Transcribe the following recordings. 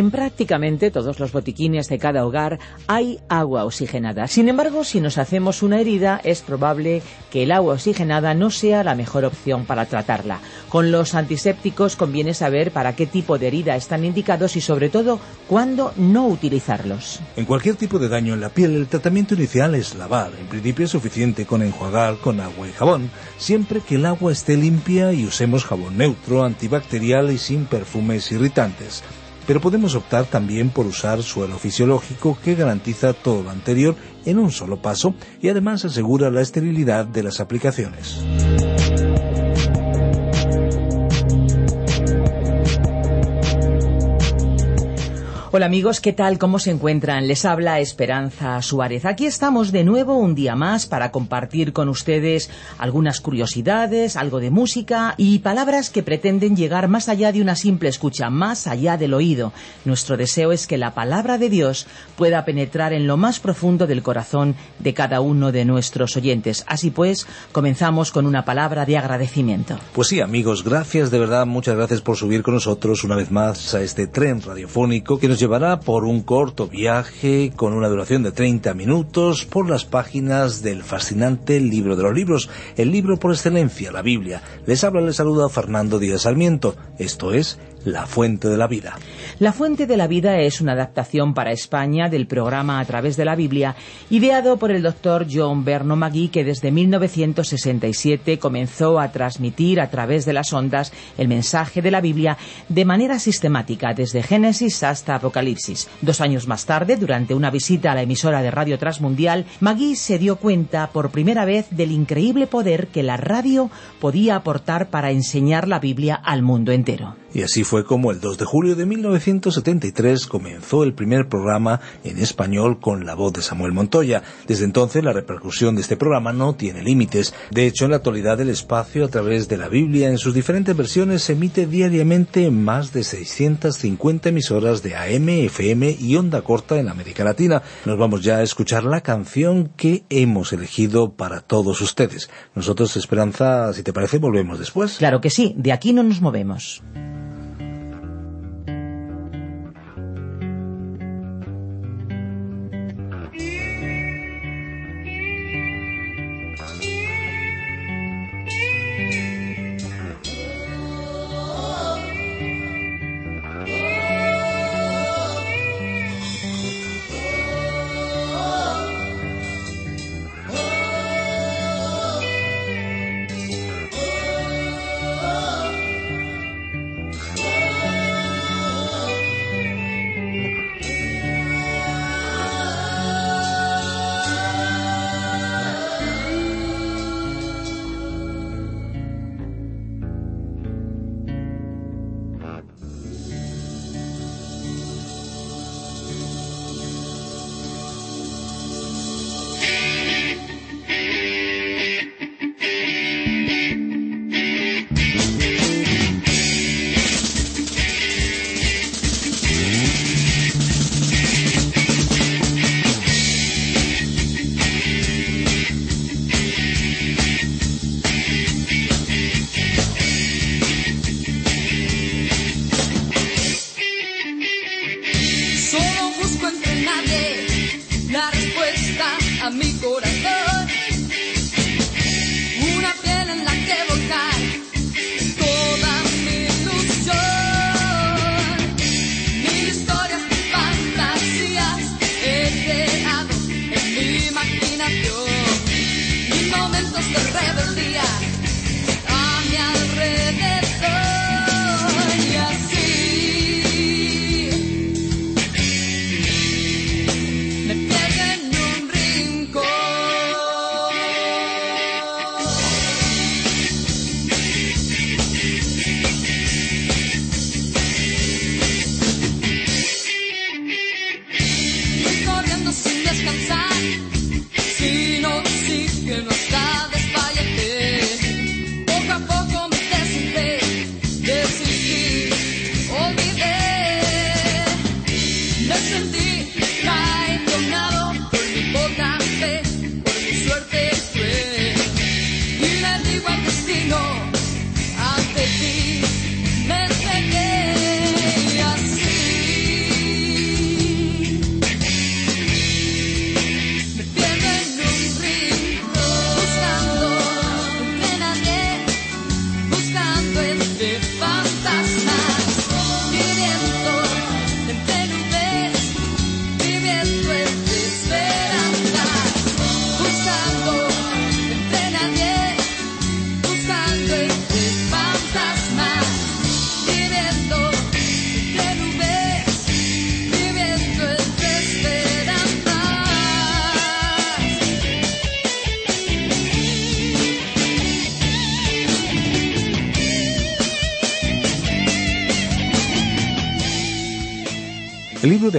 En prácticamente todos los botiquines de cada hogar hay agua oxigenada. Sin embargo, si nos hacemos una herida, es probable que el agua oxigenada no sea la mejor opción para tratarla. Con los antisépticos conviene saber para qué tipo de herida están indicados y sobre todo cuándo no utilizarlos. En cualquier tipo de daño en la piel, el tratamiento inicial es lavar. En principio es suficiente con enjuagar con agua y jabón, siempre que el agua esté limpia y usemos jabón neutro, antibacterial y sin perfumes irritantes pero podemos optar también por usar suelo fisiológico que garantiza todo lo anterior en un solo paso y además asegura la esterilidad de las aplicaciones. Hola amigos, ¿qué tal? ¿Cómo se encuentran? Les habla Esperanza Suárez. Aquí estamos de nuevo un día más para compartir con ustedes algunas curiosidades, algo de música y palabras que pretenden llegar más allá de una simple escucha, más allá del oído. Nuestro deseo es que la palabra de Dios pueda penetrar en lo más profundo del corazón de cada uno de nuestros oyentes. Así pues, comenzamos con una palabra de agradecimiento. Pues sí, amigos, gracias de verdad, muchas gracias por subir con nosotros una vez más a este tren radiofónico que nos llevará por un corto viaje con una duración de 30 minutos por las páginas del fascinante libro de los libros, el libro por excelencia, la Biblia. Les habla, les saluda Fernando Díaz Sarmiento. Esto es la Fuente de la Vida. La Fuente de la Vida es una adaptación para España del programa A través de la Biblia, ideado por el doctor John Berno Magui, que desde 1967 comenzó a transmitir a través de las ondas el mensaje de la Biblia de manera sistemática, desde Génesis hasta Apocalipsis. Dos años más tarde, durante una visita a la emisora de Radio Transmundial, Magui se dio cuenta por primera vez del increíble poder que la radio podía aportar para enseñar la Biblia al mundo entero. Y así fue como el 2 de julio de 1973 comenzó el primer programa en español con la voz de Samuel Montoya. Desde entonces la repercusión de este programa no tiene límites. De hecho, en la actualidad el espacio a través de la Biblia en sus diferentes versiones se emite diariamente en más de 650 emisoras de AM, FM y onda corta en América Latina. Nos vamos ya a escuchar la canción que hemos elegido para todos ustedes. Nosotros, Esperanza, si te parece, volvemos después. Claro que sí, de aquí no nos movemos.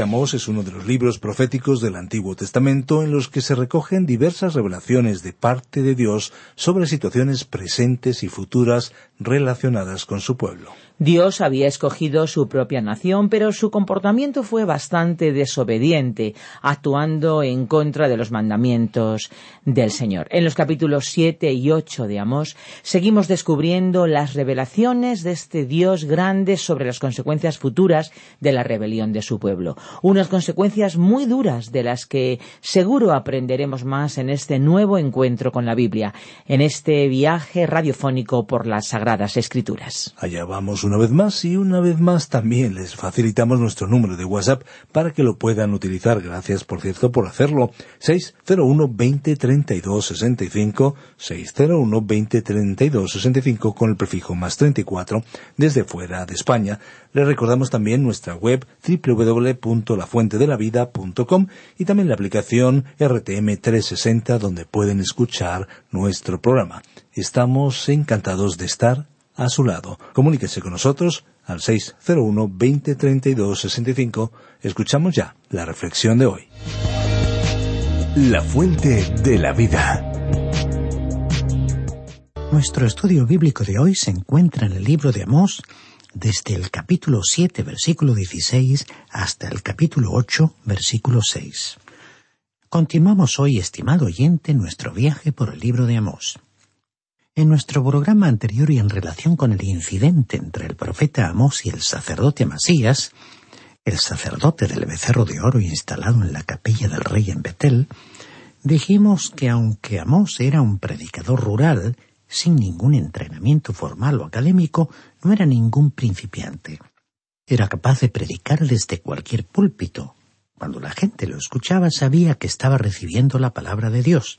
Amós es uno de los libros proféticos del Antiguo Testamento en los que se recogen diversas revelaciones de parte de Dios sobre situaciones presentes y futuras relacionadas con su pueblo. Dios había escogido su propia nación, pero su comportamiento fue bastante desobediente, actuando en contra de los mandamientos del Señor. En los capítulos 7 y 8 de Amós seguimos descubriendo las revelaciones de este Dios grande sobre las consecuencias futuras de la rebelión de su pueblo. Unas consecuencias muy duras de las que seguro aprenderemos más en este nuevo encuentro con la Biblia, en este viaje radiofónico por las Sagradas Escrituras. Una vez más y una vez más también les facilitamos nuestro número de WhatsApp para que lo puedan utilizar. Gracias, por cierto, por hacerlo. 601 20 32 65 601 20 32 65 con el prefijo más 34 desde fuera de España. Les recordamos también nuestra web www.lafuentedelavida.com y también la aplicación RTM 360 donde pueden escuchar nuestro programa. Estamos encantados de estar a su lado. Comuníquese con nosotros al 601 2032 65. Escuchamos ya la reflexión de hoy. La fuente de la vida. Nuestro estudio bíblico de hoy se encuentra en el libro de Amós, desde el capítulo 7, versículo 16, hasta el capítulo 8, versículo 6. Continuamos hoy, estimado oyente, nuestro viaje por el libro de Amós. En nuestro programa anterior y en relación con el incidente entre el profeta Amós y el sacerdote Amasías, el sacerdote del becerro de oro instalado en la capilla del rey en Betel, dijimos que aunque Amós era un predicador rural, sin ningún entrenamiento formal o académico, no era ningún principiante. Era capaz de predicar desde cualquier púlpito. Cuando la gente lo escuchaba sabía que estaba recibiendo la palabra de Dios.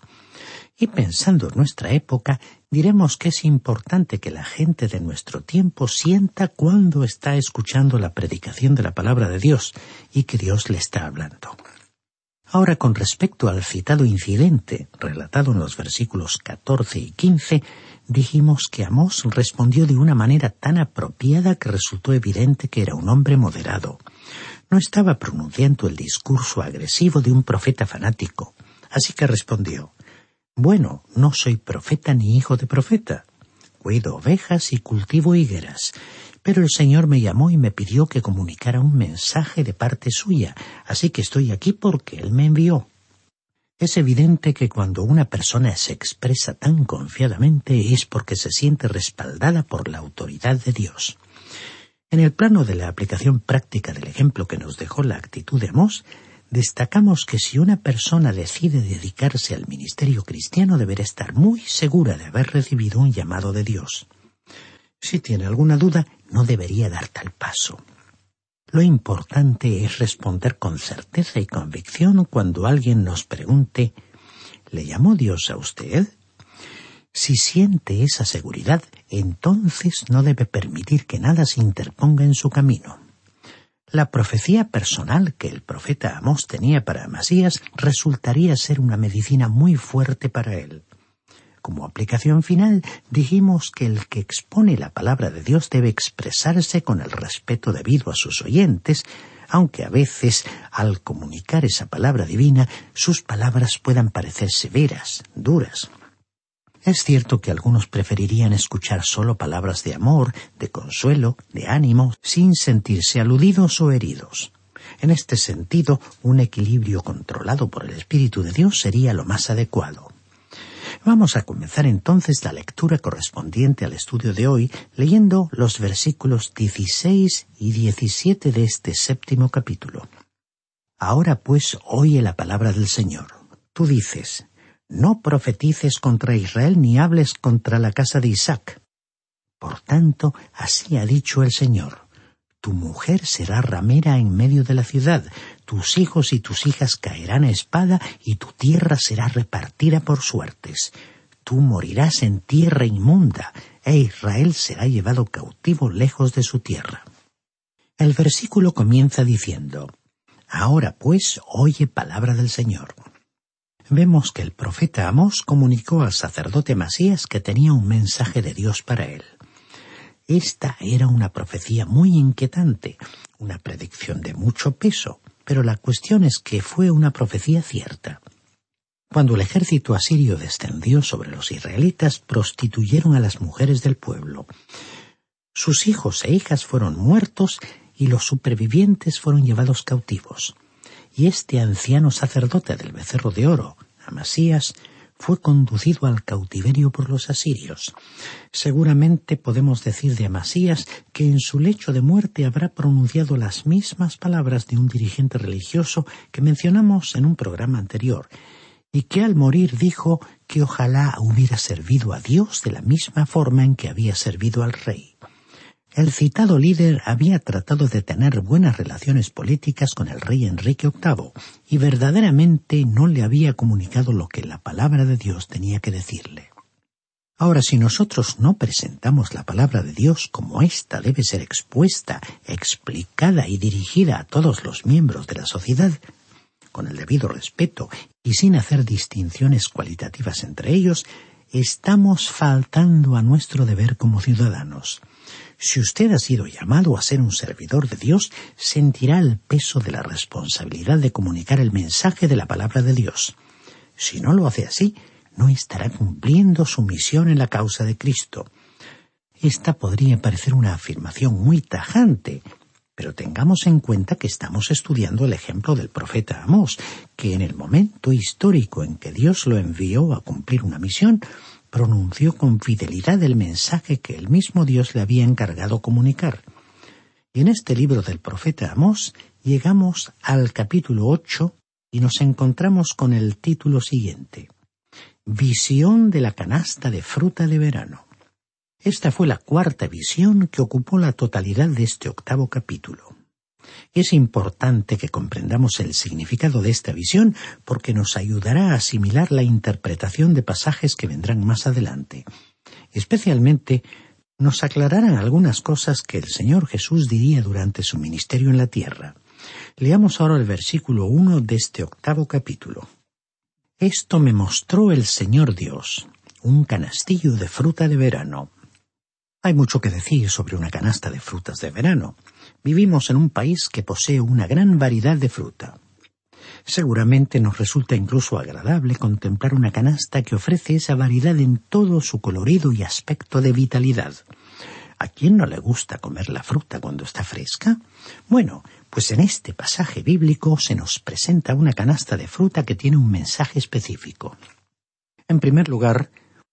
Y pensando en nuestra época, diremos que es importante que la gente de nuestro tiempo sienta cuando está escuchando la predicación de la palabra de Dios y que Dios le está hablando. Ahora, con respecto al citado incidente, relatado en los versículos 14 y 15, dijimos que Amós respondió de una manera tan apropiada que resultó evidente que era un hombre moderado. No estaba pronunciando el discurso agresivo de un profeta fanático, así que respondió bueno, no soy profeta ni hijo de profeta. Cuido ovejas y cultivo higueras. Pero el Señor me llamó y me pidió que comunicara un mensaje de parte suya, así que estoy aquí porque Él me envió. Es evidente que cuando una persona se expresa tan confiadamente es porque se siente respaldada por la autoridad de Dios. En el plano de la aplicación práctica del ejemplo que nos dejó la actitud de Amós, destacamos que si una persona decide dedicarse al ministerio cristiano deberá estar muy segura de haber recibido un llamado de Dios. Si tiene alguna duda, no debería dar tal paso. Lo importante es responder con certeza y convicción cuando alguien nos pregunte ¿Le llamó Dios a usted? Si siente esa seguridad, entonces no debe permitir que nada se interponga en su camino. La profecía personal que el profeta Amós tenía para Amasías resultaría ser una medicina muy fuerte para él. Como aplicación final, dijimos que el que expone la palabra de Dios debe expresarse con el respeto debido a sus oyentes, aunque a veces, al comunicar esa palabra divina, sus palabras puedan parecer severas, duras. Es cierto que algunos preferirían escuchar solo palabras de amor, de consuelo, de ánimo, sin sentirse aludidos o heridos. En este sentido, un equilibrio controlado por el Espíritu de Dios sería lo más adecuado. Vamos a comenzar entonces la lectura correspondiente al estudio de hoy leyendo los versículos 16 y 17 de este séptimo capítulo. Ahora pues oye la palabra del Señor. Tú dices, no profetices contra Israel ni hables contra la casa de Isaac. Por tanto, así ha dicho el Señor. Tu mujer será ramera en medio de la ciudad, tus hijos y tus hijas caerán a espada, y tu tierra será repartida por suertes. Tú morirás en tierra inmunda, e Israel será llevado cautivo lejos de su tierra. El versículo comienza diciendo, Ahora pues oye palabra del Señor vemos que el profeta Amós comunicó al sacerdote Masías que tenía un mensaje de Dios para él. Esta era una profecía muy inquietante, una predicción de mucho peso, pero la cuestión es que fue una profecía cierta. Cuando el ejército asirio descendió sobre los israelitas, prostituyeron a las mujeres del pueblo. Sus hijos e hijas fueron muertos y los supervivientes fueron llevados cautivos. Y este anciano sacerdote del becerro de oro, Amasías, fue conducido al cautiverio por los asirios. Seguramente podemos decir de Amasías que en su lecho de muerte habrá pronunciado las mismas palabras de un dirigente religioso que mencionamos en un programa anterior, y que al morir dijo que ojalá hubiera servido a Dios de la misma forma en que había servido al rey. El citado líder había tratado de tener buenas relaciones políticas con el rey Enrique VIII y verdaderamente no le había comunicado lo que la palabra de Dios tenía que decirle. Ahora, si nosotros no presentamos la palabra de Dios como ésta debe ser expuesta, explicada y dirigida a todos los miembros de la sociedad, con el debido respeto y sin hacer distinciones cualitativas entre ellos, estamos faltando a nuestro deber como ciudadanos. Si usted ha sido llamado a ser un servidor de Dios, sentirá el peso de la responsabilidad de comunicar el mensaje de la palabra de Dios. Si no lo hace así, no estará cumpliendo su misión en la causa de Cristo. Esta podría parecer una afirmación muy tajante, pero tengamos en cuenta que estamos estudiando el ejemplo del profeta Amós, que en el momento histórico en que Dios lo envió a cumplir una misión, pronunció con fidelidad el mensaje que el mismo Dios le había encargado comunicar. Y en este libro del profeta Amós llegamos al capítulo ocho y nos encontramos con el título siguiente Visión de la canasta de fruta de verano. Esta fue la cuarta visión que ocupó la totalidad de este octavo capítulo. Es importante que comprendamos el significado de esta visión porque nos ayudará a asimilar la interpretación de pasajes que vendrán más adelante. Especialmente nos aclararán algunas cosas que el Señor Jesús diría durante su ministerio en la tierra. Leamos ahora el versículo uno de este octavo capítulo. Esto me mostró el Señor Dios, un canastillo de fruta de verano, hay mucho que decir sobre una canasta de frutas de verano. Vivimos en un país que posee una gran variedad de fruta. Seguramente nos resulta incluso agradable contemplar una canasta que ofrece esa variedad en todo su colorido y aspecto de vitalidad. ¿A quién no le gusta comer la fruta cuando está fresca? Bueno, pues en este pasaje bíblico se nos presenta una canasta de fruta que tiene un mensaje específico. En primer lugar,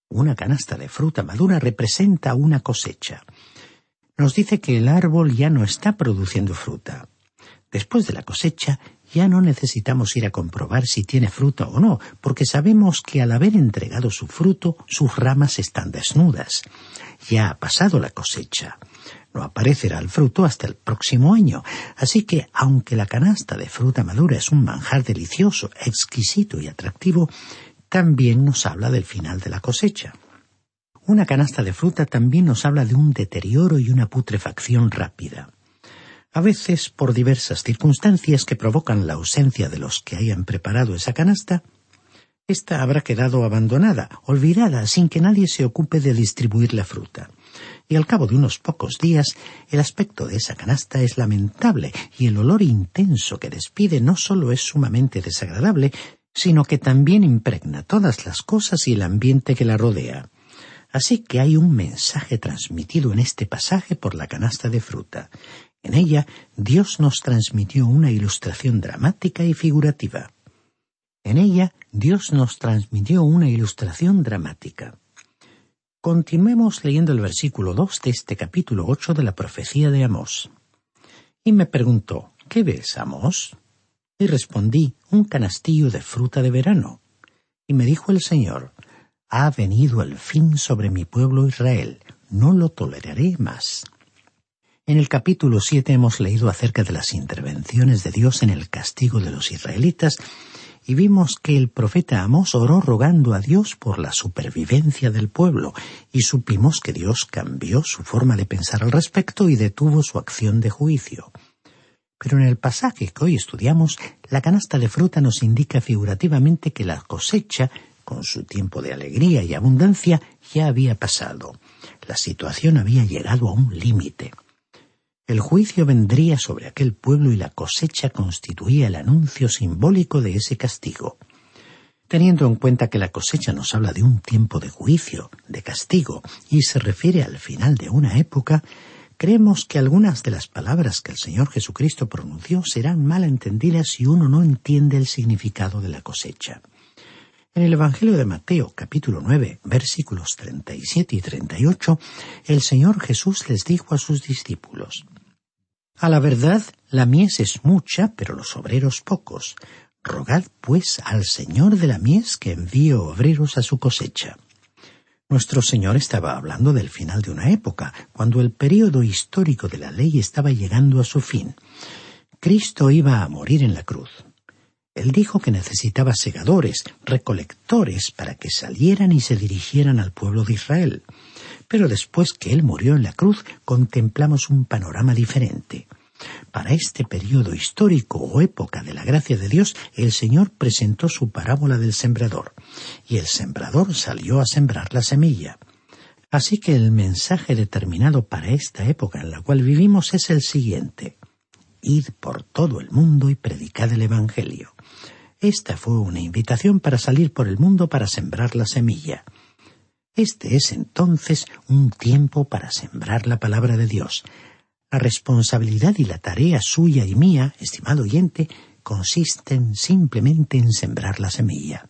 una canasta de fruta madura representa una cosecha. Nos dice que el árbol ya no está produciendo fruta. Después de la cosecha ya no necesitamos ir a comprobar si tiene fruta o no, porque sabemos que al haber entregado su fruto, sus ramas están desnudas. Ya ha pasado la cosecha. No aparecerá el fruto hasta el próximo año. Así que, aunque la canasta de fruta madura es un manjar delicioso, exquisito y atractivo, también nos habla del final de la cosecha. Una canasta de fruta también nos habla de un deterioro y una putrefacción rápida. A veces, por diversas circunstancias que provocan la ausencia de los que hayan preparado esa canasta, ésta habrá quedado abandonada, olvidada, sin que nadie se ocupe de distribuir la fruta. Y al cabo de unos pocos días, el aspecto de esa canasta es lamentable y el olor intenso que despide no solo es sumamente desagradable, sino que también impregna todas las cosas y el ambiente que la rodea. Así que hay un mensaje transmitido en este pasaje por la canasta de fruta. En ella Dios nos transmitió una ilustración dramática y figurativa. En ella Dios nos transmitió una ilustración dramática. Continuemos leyendo el versículo dos de este capítulo ocho de la profecía de Amós. Y me preguntó, ¿qué ves, Amós? Y respondí, un canastillo de fruta de verano. Y me dijo el Señor, ha venido el fin sobre mi pueblo Israel, no lo toleraré más. En el capítulo siete hemos leído acerca de las intervenciones de Dios en el castigo de los israelitas y vimos que el profeta Amós oró rogando a Dios por la supervivencia del pueblo y supimos que Dios cambió su forma de pensar al respecto y detuvo su acción de juicio. Pero en el pasaje que hoy estudiamos, la canasta de fruta nos indica figurativamente que la cosecha con su tiempo de alegría y abundancia, ya había pasado. La situación había llegado a un límite. El juicio vendría sobre aquel pueblo y la cosecha constituía el anuncio simbólico de ese castigo. Teniendo en cuenta que la cosecha nos habla de un tiempo de juicio, de castigo, y se refiere al final de una época, creemos que algunas de las palabras que el Señor Jesucristo pronunció serán mal entendidas si uno no entiende el significado de la cosecha. En el Evangelio de Mateo capítulo 9 versículos 37 y 38, el Señor Jesús les dijo a sus discípulos, A la verdad, la mies es mucha, pero los obreros pocos. Rogad pues al Señor de la mies que envíe obreros a su cosecha. Nuestro Señor estaba hablando del final de una época, cuando el período histórico de la ley estaba llegando a su fin. Cristo iba a morir en la cruz. Él dijo que necesitaba segadores, recolectores, para que salieran y se dirigieran al pueblo de Israel. Pero después que Él murió en la cruz, contemplamos un panorama diferente. Para este periodo histórico o época de la gracia de Dios, el Señor presentó su parábola del sembrador, y el sembrador salió a sembrar la semilla. Así que el mensaje determinado para esta época en la cual vivimos es el siguiente. Id por todo el mundo y predicad el Evangelio. Esta fue una invitación para salir por el mundo para sembrar la semilla. Este es entonces un tiempo para sembrar la palabra de Dios, la responsabilidad y la tarea suya y mía, estimado oyente, consisten simplemente en sembrar la semilla.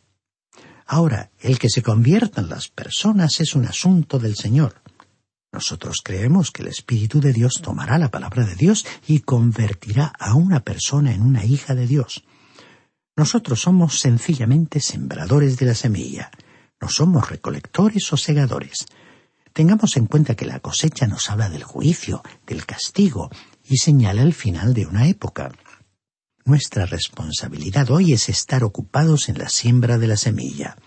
Ahora, el que se conviertan las personas es un asunto del Señor. Nosotros creemos que el Espíritu de Dios tomará la palabra de Dios y convertirá a una persona en una hija de Dios. Nosotros somos sencillamente sembradores de la semilla. No somos recolectores o segadores. Tengamos en cuenta que la cosecha nos habla del juicio, del castigo, y señala el final de una época. Nuestra responsabilidad hoy es estar ocupados en la siembra de la semilla.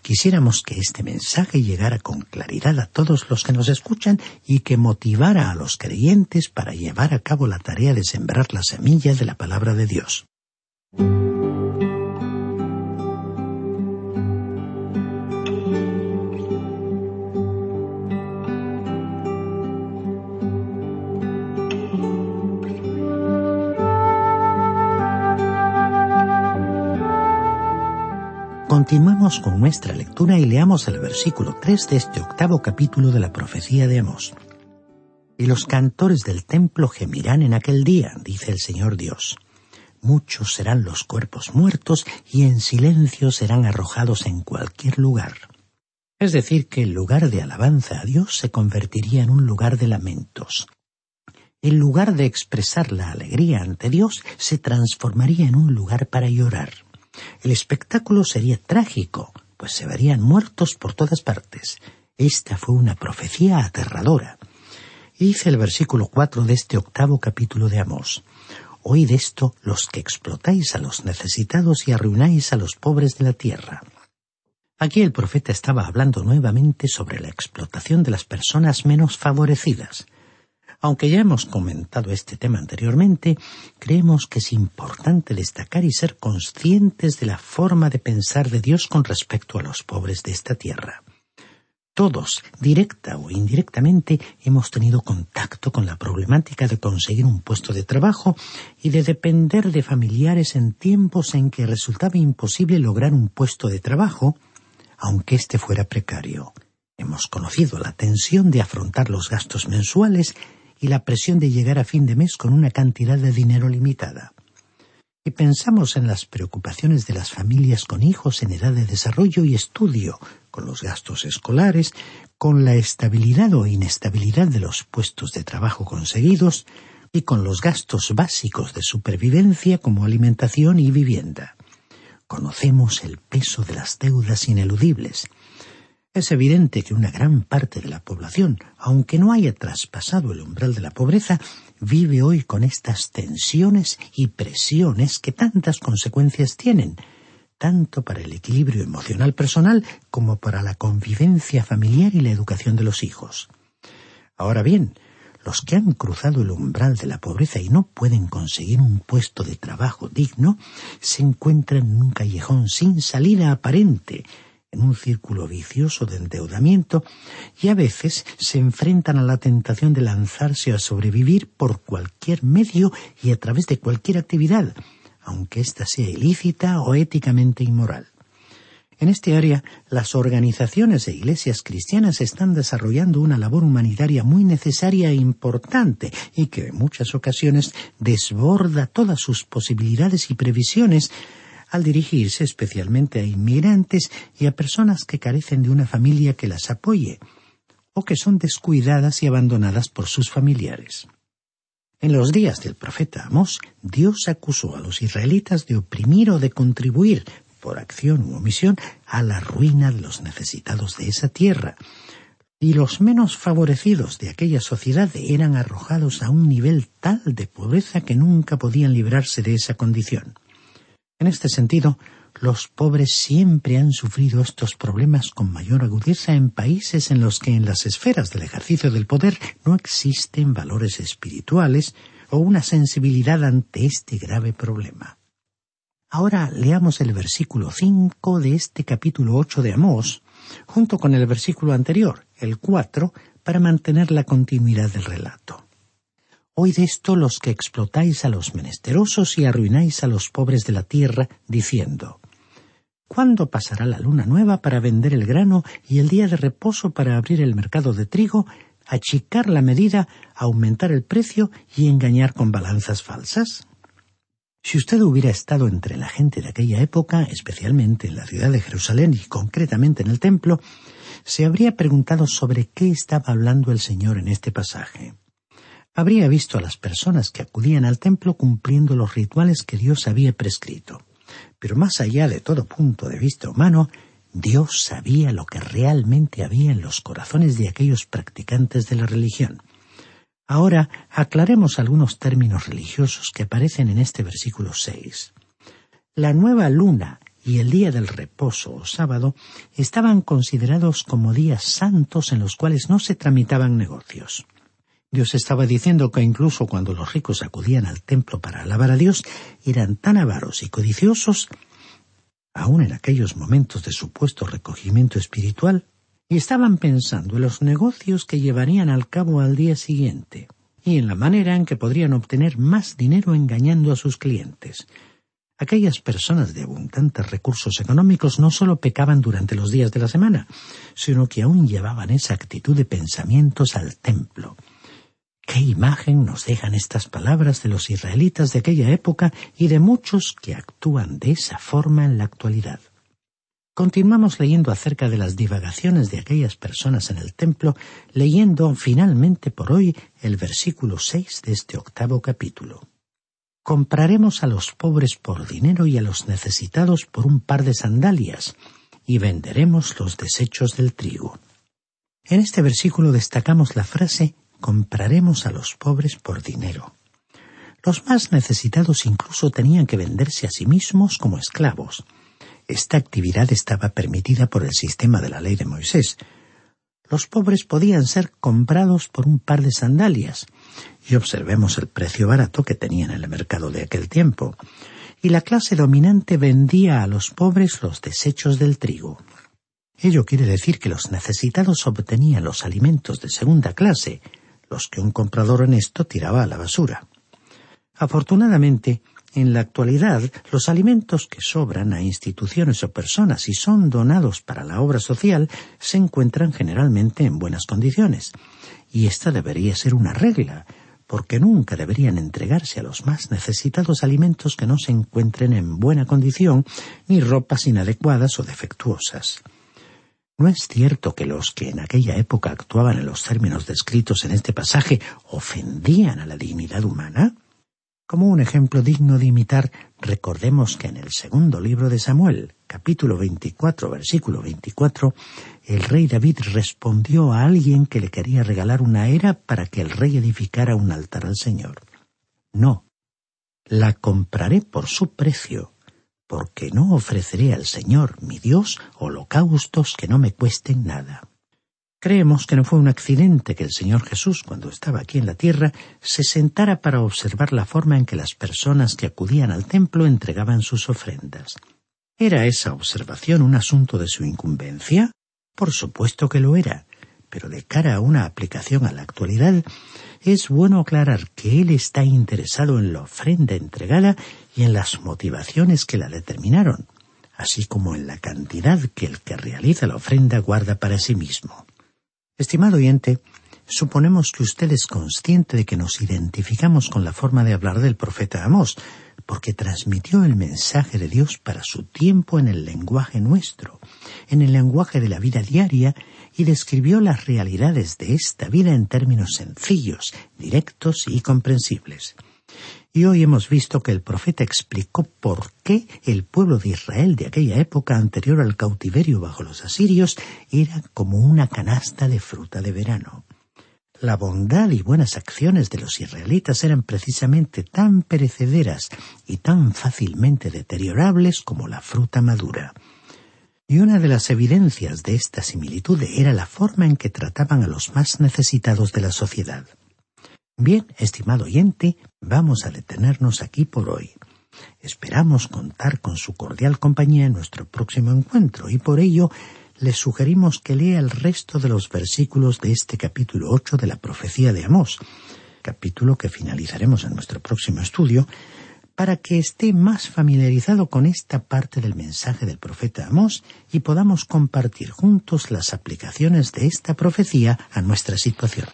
Quisiéramos que este mensaje llegara con claridad a todos los que nos escuchan y que motivara a los creyentes para llevar a cabo la tarea de sembrar la semilla de la palabra de Dios. Continuemos con nuestra lectura y leamos el versículo 3 de este octavo capítulo de la profecía de Amós. Y los cantores del templo gemirán en aquel día, dice el Señor Dios. Muchos serán los cuerpos muertos y en silencio serán arrojados en cualquier lugar. Es decir, que el lugar de alabanza a Dios se convertiría en un lugar de lamentos. El lugar de expresar la alegría ante Dios se transformaría en un lugar para llorar. El espectáculo sería trágico, pues se verían muertos por todas partes. Esta fue una profecía aterradora. dice el versículo cuatro de este octavo capítulo de Amós. Oíd esto los que explotáis a los necesitados y arruináis a los pobres de la tierra. Aquí el profeta estaba hablando nuevamente sobre la explotación de las personas menos favorecidas. Aunque ya hemos comentado este tema anteriormente, creemos que es importante destacar y ser conscientes de la forma de pensar de Dios con respecto a los pobres de esta tierra. Todos, directa o indirectamente, hemos tenido contacto con la problemática de conseguir un puesto de trabajo y de depender de familiares en tiempos en que resultaba imposible lograr un puesto de trabajo, aunque éste fuera precario. Hemos conocido la tensión de afrontar los gastos mensuales y la presión de llegar a fin de mes con una cantidad de dinero limitada. Y pensamos en las preocupaciones de las familias con hijos en edad de desarrollo y estudio, con los gastos escolares, con la estabilidad o inestabilidad de los puestos de trabajo conseguidos y con los gastos básicos de supervivencia como alimentación y vivienda. Conocemos el peso de las deudas ineludibles, es evidente que una gran parte de la población, aunque no haya traspasado el umbral de la pobreza, vive hoy con estas tensiones y presiones que tantas consecuencias tienen, tanto para el equilibrio emocional personal como para la convivencia familiar y la educación de los hijos. Ahora bien, los que han cruzado el umbral de la pobreza y no pueden conseguir un puesto de trabajo digno, se encuentran en un callejón sin salida aparente, en un círculo vicioso de endeudamiento y a veces se enfrentan a la tentación de lanzarse a sobrevivir por cualquier medio y a través de cualquier actividad, aunque ésta sea ilícita o éticamente inmoral. En este área, las organizaciones e iglesias cristianas están desarrollando una labor humanitaria muy necesaria e importante y que en muchas ocasiones desborda todas sus posibilidades y previsiones al dirigirse especialmente a inmigrantes y a personas que carecen de una familia que las apoye o que son descuidadas y abandonadas por sus familiares. En los días del profeta Amós, Dios acusó a los israelitas de oprimir o de contribuir por acción u omisión, a la ruina de los necesitados de esa tierra. Y los menos favorecidos de aquella sociedad eran arrojados a un nivel tal de pobreza que nunca podían librarse de esa condición. En este sentido, los pobres siempre han sufrido estos problemas con mayor agudeza en países en los que en las esferas del ejercicio del poder no existen valores espirituales o una sensibilidad ante este grave problema. Ahora leamos el versículo 5 de este capítulo 8 de Amós, junto con el versículo anterior, el 4, para mantener la continuidad del relato. Oíd esto los que explotáis a los menesterosos y arruináis a los pobres de la tierra, diciendo, ¿Cuándo pasará la luna nueva para vender el grano y el día de reposo para abrir el mercado de trigo, achicar la medida, aumentar el precio y engañar con balanzas falsas? Si usted hubiera estado entre la gente de aquella época, especialmente en la ciudad de Jerusalén y concretamente en el templo, se habría preguntado sobre qué estaba hablando el Señor en este pasaje. Habría visto a las personas que acudían al templo cumpliendo los rituales que Dios había prescrito. Pero más allá de todo punto de vista humano, Dios sabía lo que realmente había en los corazones de aquellos practicantes de la religión. Ahora aclaremos algunos términos religiosos que aparecen en este versículo 6. La nueva luna y el día del reposo o sábado estaban considerados como días santos en los cuales no se tramitaban negocios. Dios estaba diciendo que incluso cuando los ricos acudían al templo para alabar a Dios, eran tan avaros y codiciosos, aun en aquellos momentos de supuesto recogimiento espiritual, y estaban pensando en los negocios que llevarían al cabo al día siguiente y en la manera en que podrían obtener más dinero engañando a sus clientes. Aquellas personas de abundantes recursos económicos no solo pecaban durante los días de la semana, sino que aún llevaban esa actitud de pensamientos al templo. ¿Qué imagen nos dejan estas palabras de los israelitas de aquella época y de muchos que actúan de esa forma en la actualidad? Continuamos leyendo acerca de las divagaciones de aquellas personas en el templo, leyendo finalmente por hoy el versículo seis de este octavo capítulo. Compraremos a los pobres por dinero y a los necesitados por un par de sandalias, y venderemos los desechos del trigo. En este versículo destacamos la frase compraremos a los pobres por dinero. Los más necesitados incluso tenían que venderse a sí mismos como esclavos, esta actividad estaba permitida por el sistema de la ley de Moisés. Los pobres podían ser comprados por un par de sandalias, y observemos el precio barato que tenían en el mercado de aquel tiempo. Y la clase dominante vendía a los pobres los desechos del trigo. Ello quiere decir que los necesitados obtenían los alimentos de segunda clase, los que un comprador honesto tiraba a la basura. Afortunadamente, en la actualidad, los alimentos que sobran a instituciones o personas y son donados para la obra social se encuentran generalmente en buenas condiciones. Y esta debería ser una regla, porque nunca deberían entregarse a los más necesitados alimentos que no se encuentren en buena condición, ni ropas inadecuadas o defectuosas. ¿No es cierto que los que en aquella época actuaban en los términos descritos en este pasaje ofendían a la dignidad humana? Como un ejemplo digno de imitar, recordemos que en el segundo libro de Samuel, capítulo 24, versículo 24, el rey David respondió a alguien que le quería regalar una era para que el rey edificara un altar al Señor. No, la compraré por su precio, porque no ofreceré al Señor, mi Dios, holocaustos que no me cuesten nada. Creemos que no fue un accidente que el Señor Jesús, cuando estaba aquí en la tierra, se sentara para observar la forma en que las personas que acudían al templo entregaban sus ofrendas. ¿Era esa observación un asunto de su incumbencia? Por supuesto que lo era, pero de cara a una aplicación a la actualidad, es bueno aclarar que él está interesado en la ofrenda entregada y en las motivaciones que la determinaron, así como en la cantidad que el que realiza la ofrenda guarda para sí mismo. Estimado oyente, suponemos que usted es consciente de que nos identificamos con la forma de hablar del profeta Amós, porque transmitió el mensaje de Dios para su tiempo en el lenguaje nuestro, en el lenguaje de la vida diaria, y describió las realidades de esta vida en términos sencillos, directos y comprensibles. Y hoy hemos visto que el profeta explicó por qué el pueblo de Israel de aquella época anterior al cautiverio bajo los asirios era como una canasta de fruta de verano. La bondad y buenas acciones de los israelitas eran precisamente tan perecederas y tan fácilmente deteriorables como la fruta madura. Y una de las evidencias de esta similitud era la forma en que trataban a los más necesitados de la sociedad. Bien, estimado oyente, vamos a detenernos aquí por hoy. Esperamos contar con su cordial compañía en nuestro próximo encuentro y por ello le sugerimos que lea el resto de los versículos de este capítulo 8 de la profecía de Amós, capítulo que finalizaremos en nuestro próximo estudio, para que esté más familiarizado con esta parte del mensaje del profeta Amós y podamos compartir juntos las aplicaciones de esta profecía a nuestra situación.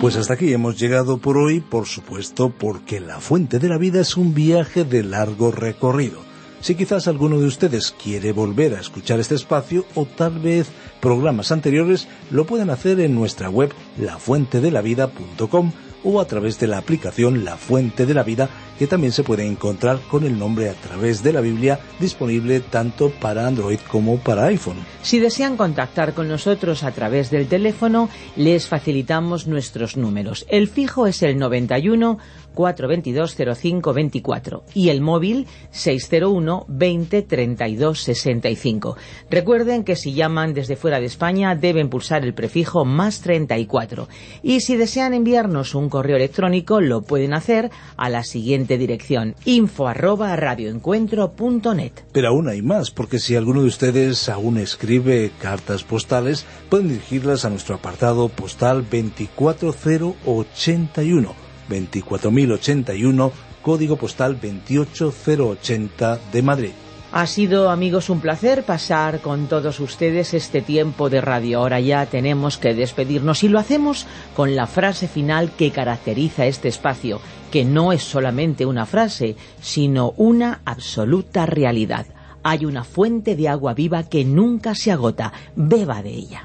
Pues hasta aquí hemos llegado por hoy, por supuesto, porque la fuente de la vida es un viaje de largo recorrido. Si quizás alguno de ustedes quiere volver a escuchar este espacio o tal vez programas anteriores, lo pueden hacer en nuestra web lafuentedelavida.com o a través de la aplicación La Fuente de la Vida, que también se puede encontrar con el nombre a través de la Biblia, disponible tanto para Android como para iPhone. Si desean contactar con nosotros a través del teléfono, les facilitamos nuestros números. El fijo es el 91 422 0524 y el móvil 601 20 32 65. Recuerden que si llaman desde fuera de España deben pulsar el prefijo más 34 y si desean enviarnos un correo electrónico lo pueden hacer a la siguiente dirección info arroba radioencuentro.net. Pero aún hay más, porque si alguno de ustedes aún escribe cartas postales, pueden dirigirlas a nuestro apartado postal 24081 24081, código postal 28080 de Madrid. Ha sido, amigos, un placer pasar con todos ustedes este tiempo de radio. Ahora ya tenemos que despedirnos y lo hacemos con la frase final que caracteriza este espacio, que no es solamente una frase, sino una absoluta realidad. Hay una fuente de agua viva que nunca se agota. Beba de ella.